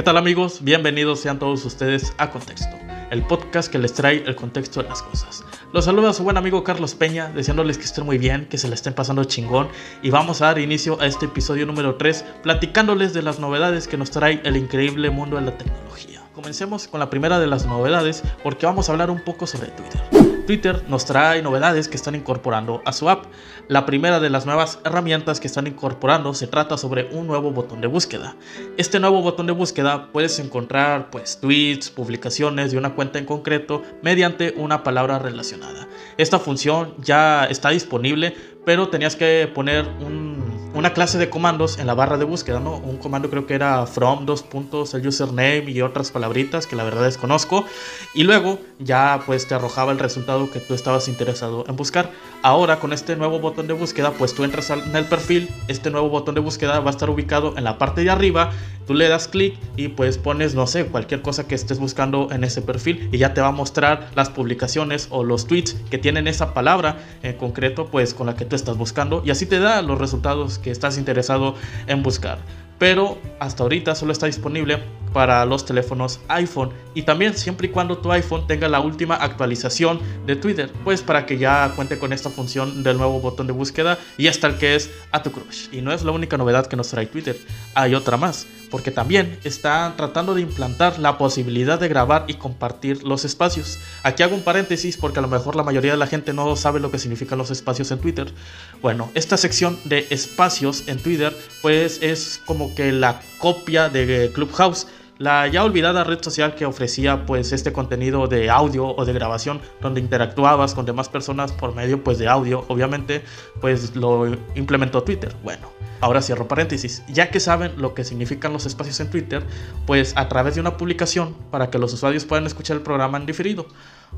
¿Qué tal amigos? Bienvenidos sean todos ustedes a Contexto, el podcast que les trae el contexto de las cosas. Los saluda su buen amigo Carlos Peña, deseándoles que estén muy bien, que se la estén pasando chingón y vamos a dar inicio a este episodio número 3 platicándoles de las novedades que nos trae el increíble mundo de la tecnología. Comencemos con la primera de las novedades porque vamos a hablar un poco sobre Twitter. Twitter nos trae novedades que están incorporando a su app. La primera de las nuevas herramientas que están incorporando se trata sobre un nuevo botón de búsqueda. Este nuevo botón de búsqueda puedes encontrar pues tweets, publicaciones de una cuenta en concreto mediante una palabra relacionada. Esta función ya está disponible, pero tenías que poner un una clase de comandos en la barra de búsqueda, ¿no? Un comando creo que era from, dos puntos, el username y otras palabritas que la verdad desconozco. Y luego ya pues te arrojaba el resultado que tú estabas interesado en buscar. Ahora con este nuevo botón de búsqueda, pues tú entras en el perfil, este nuevo botón de búsqueda va a estar ubicado en la parte de arriba, tú le das clic y pues pones, no sé, cualquier cosa que estés buscando en ese perfil y ya te va a mostrar las publicaciones o los tweets que tienen esa palabra en concreto pues con la que tú estás buscando y así te da los resultados que estás interesado en buscar. Pero hasta ahorita solo está disponible para los teléfonos iPhone y también siempre y cuando tu iPhone tenga la última actualización de Twitter, pues para que ya cuente con esta función del nuevo botón de búsqueda y hasta el que es a tu crush. Y no es la única novedad que nos trae Twitter, hay otra más, porque también están tratando de implantar la posibilidad de grabar y compartir los espacios. Aquí hago un paréntesis porque a lo mejor la mayoría de la gente no sabe lo que significan los espacios en Twitter. Bueno, esta sección de espacios en Twitter pues es como que la copia de Clubhouse la ya olvidada red social que ofrecía pues este contenido de audio o de grabación donde interactuabas con demás personas por medio pues de audio, obviamente pues lo implementó Twitter. Bueno, ahora cierro paréntesis. Ya que saben lo que significan los espacios en Twitter, pues a través de una publicación para que los usuarios puedan escuchar el programa en diferido.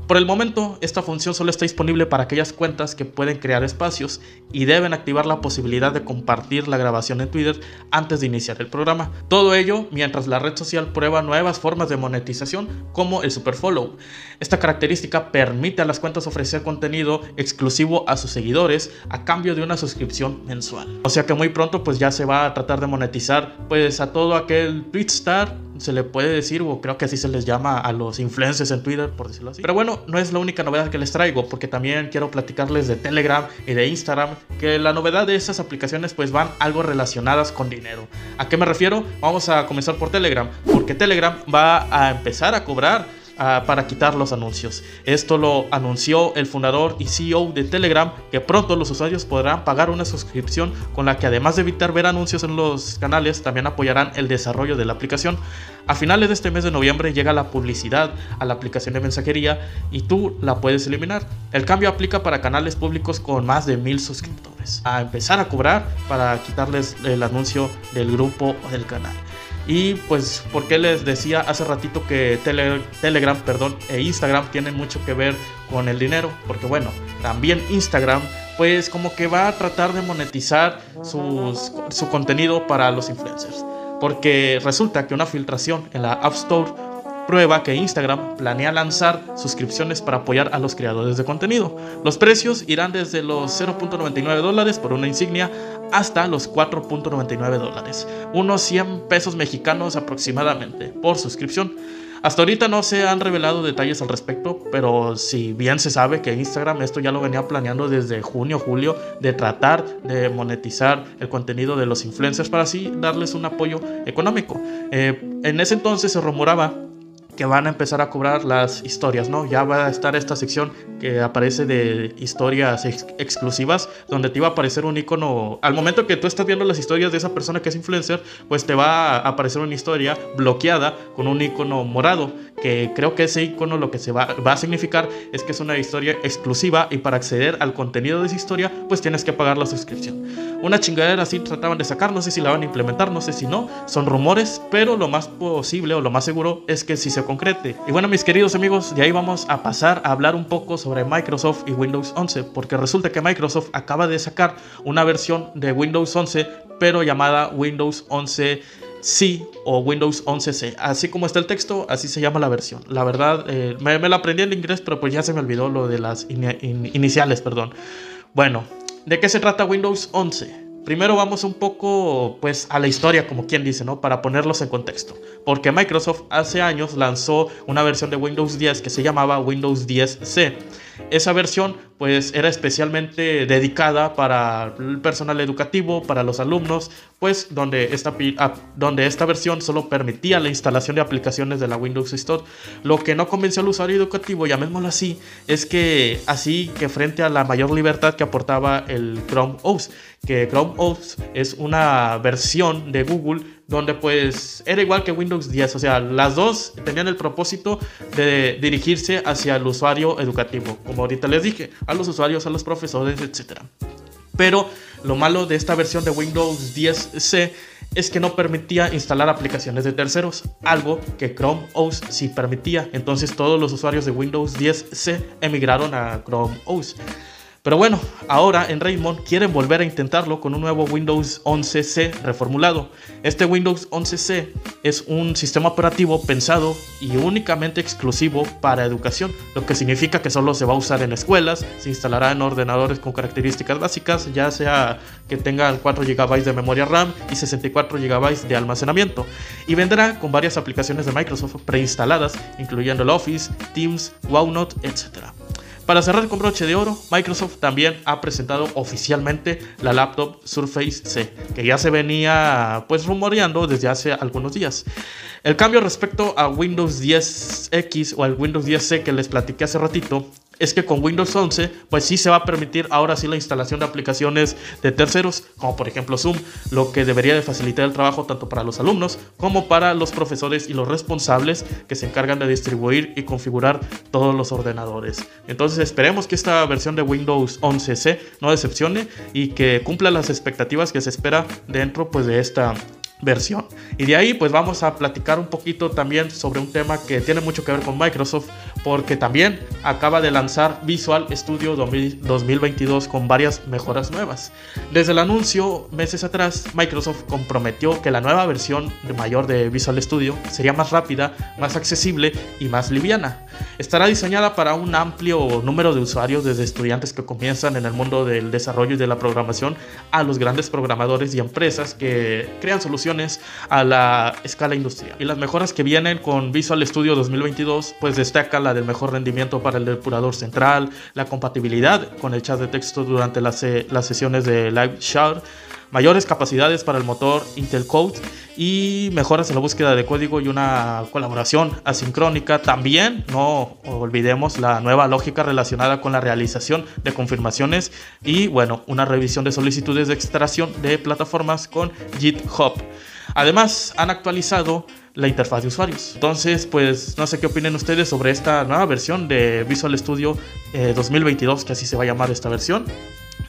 Por el momento, esta función solo está disponible para aquellas cuentas que pueden crear espacios y deben activar la posibilidad de compartir la grabación en Twitter antes de iniciar el programa. Todo ello mientras la red social prueba nuevas formas de monetización como el Superfollow. Esta característica permite a las cuentas ofrecer contenido exclusivo a sus seguidores a cambio de una suscripción mensual. O sea que muy pronto pues ya se va a tratar de monetizar pues a todo aquel Twitstar se le puede decir, o creo que así se les llama a los influencers en Twitter, por decirlo así. Pero bueno, no es la única novedad que les traigo, porque también quiero platicarles de Telegram y de Instagram, que la novedad de estas aplicaciones pues van algo relacionadas con dinero. ¿A qué me refiero? Vamos a comenzar por Telegram, porque Telegram va a empezar a cobrar Ah, para quitar los anuncios. Esto lo anunció el fundador y CEO de Telegram, que pronto los usuarios podrán pagar una suscripción con la que además de evitar ver anuncios en los canales, también apoyarán el desarrollo de la aplicación. A finales de este mes de noviembre llega la publicidad a la aplicación de mensajería y tú la puedes eliminar. El cambio aplica para canales públicos con más de mil suscriptores. A empezar a cobrar para quitarles el anuncio del grupo o del canal. Y pues, porque les decía hace ratito que Telegram perdón, e Instagram tienen mucho que ver con el dinero? Porque bueno, también Instagram pues como que va a tratar de monetizar su contenido para los influencers. Porque resulta que una filtración en la App Store prueba que Instagram planea lanzar suscripciones para apoyar a los creadores de contenido. Los precios irán desde los 0.99 dólares por una insignia hasta los 4.99 dólares, unos 100 pesos mexicanos aproximadamente por suscripción. Hasta ahorita no se han revelado detalles al respecto, pero si bien se sabe que Instagram esto ya lo venía planeando desde junio, julio, de tratar de monetizar el contenido de los influencers para así darles un apoyo económico. Eh, en ese entonces se rumoraba que van a empezar a cobrar las historias, ¿no? Ya va a estar esta sección que aparece de historias exclusivas, donde te iba a aparecer un icono. Al momento que tú estás viendo las historias de esa persona que es influencer, pues te va a aparecer una historia bloqueada con un icono morado, que creo que ese icono lo que se va, va a significar es que es una historia exclusiva y para acceder al contenido de esa historia, pues tienes que pagar la suscripción. Una chingadera así trataban de sacar, no sé si la van a implementar, no sé si no, son rumores, pero lo más posible o lo más seguro es que si se concrete. Y bueno, mis queridos amigos, de ahí vamos a pasar a hablar un poco sobre Microsoft y Windows 11, porque resulta que Microsoft acaba de sacar una versión de Windows 11, pero llamada Windows 11 C o Windows 11C. Así como está el texto, así se llama la versión. La verdad, eh, me, la aprendí en inglés, pero pues ya se me olvidó lo de las iniciales, perdón. Bueno, ¿de qué se trata Windows 11? Primero vamos un poco pues a la historia, como quien dice, ¿no? Para ponerlos en contexto. Porque Microsoft hace años lanzó una versión de Windows 10 que se llamaba Windows 10C. Esa versión pues era especialmente dedicada para el personal educativo, para los alumnos, pues donde esta, donde esta versión solo permitía la instalación de aplicaciones de la Windows Store. Lo que no convenció al usuario educativo, llamémoslo así, es que así que frente a la mayor libertad que aportaba el Chrome OS, que Chrome OS es una versión de Google donde pues era igual que Windows 10, o sea, las dos tenían el propósito de dirigirse hacia el usuario educativo, como ahorita les dije, a los usuarios, a los profesores, etc. Pero lo malo de esta versión de Windows 10C es que no permitía instalar aplicaciones de terceros, algo que Chrome OS sí permitía. Entonces todos los usuarios de Windows 10C emigraron a Chrome OS. Pero bueno, ahora en Raymond quieren volver a intentarlo con un nuevo Windows 11C reformulado. Este Windows 11C es un sistema operativo pensado y únicamente exclusivo para educación, lo que significa que solo se va a usar en escuelas, se instalará en ordenadores con características básicas, ya sea que tengan 4 GB de memoria RAM y 64 GB de almacenamiento, y vendrá con varias aplicaciones de Microsoft preinstaladas, incluyendo el Office, Teams, OneNote, etc. Para cerrar con broche de oro, Microsoft también ha presentado oficialmente la laptop Surface C, que ya se venía pues rumoreando desde hace algunos días. El cambio respecto a Windows 10X o al Windows 10C que les platiqué hace ratito es que con Windows 11 pues sí se va a permitir ahora sí la instalación de aplicaciones de terceros como por ejemplo Zoom lo que debería de facilitar el trabajo tanto para los alumnos como para los profesores y los responsables que se encargan de distribuir y configurar todos los ordenadores. Entonces esperemos que esta versión de Windows 11C no decepcione y que cumpla las expectativas que se espera dentro pues de esta versión. Y de ahí pues vamos a platicar un poquito también sobre un tema que tiene mucho que ver con Microsoft porque también acaba de lanzar Visual Studio 2022 con varias mejoras nuevas. Desde el anuncio meses atrás Microsoft comprometió que la nueva versión mayor de Visual Studio sería más rápida, más accesible y más liviana. Estará diseñada para un amplio número de usuarios desde estudiantes que comienzan en el mundo del desarrollo y de la programación a los grandes programadores y empresas que crean soluciones a la escala industrial. Y las mejoras que vienen con Visual Studio 2022 pues destaca la del mejor rendimiento para el depurador central, la compatibilidad con el chat de texto durante las, las sesiones de Live Share, mayores capacidades para el motor Intel Code y mejoras en la búsqueda de código y una colaboración asincrónica. También no olvidemos la nueva lógica relacionada con la realización de confirmaciones y bueno, una revisión de solicitudes de extracción de plataformas con GitHub. Además, han actualizado la interfaz de usuarios. Entonces, pues no sé qué opinen ustedes sobre esta nueva versión de Visual Studio 2022, eh, que así se va a llamar esta versión.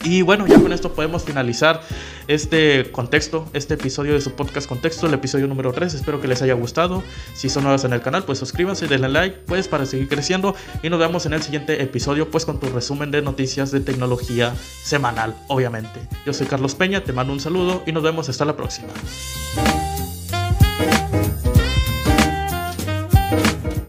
Y bueno, ya con esto podemos finalizar este contexto, este episodio de su podcast Contexto, el episodio número 3. Espero que les haya gustado. Si son nuevos en el canal, pues suscríbanse, denle like, pues para seguir creciendo. Y nos vemos en el siguiente episodio, pues con tu resumen de noticias de tecnología semanal, obviamente. Yo soy Carlos Peña, te mando un saludo y nos vemos hasta la próxima.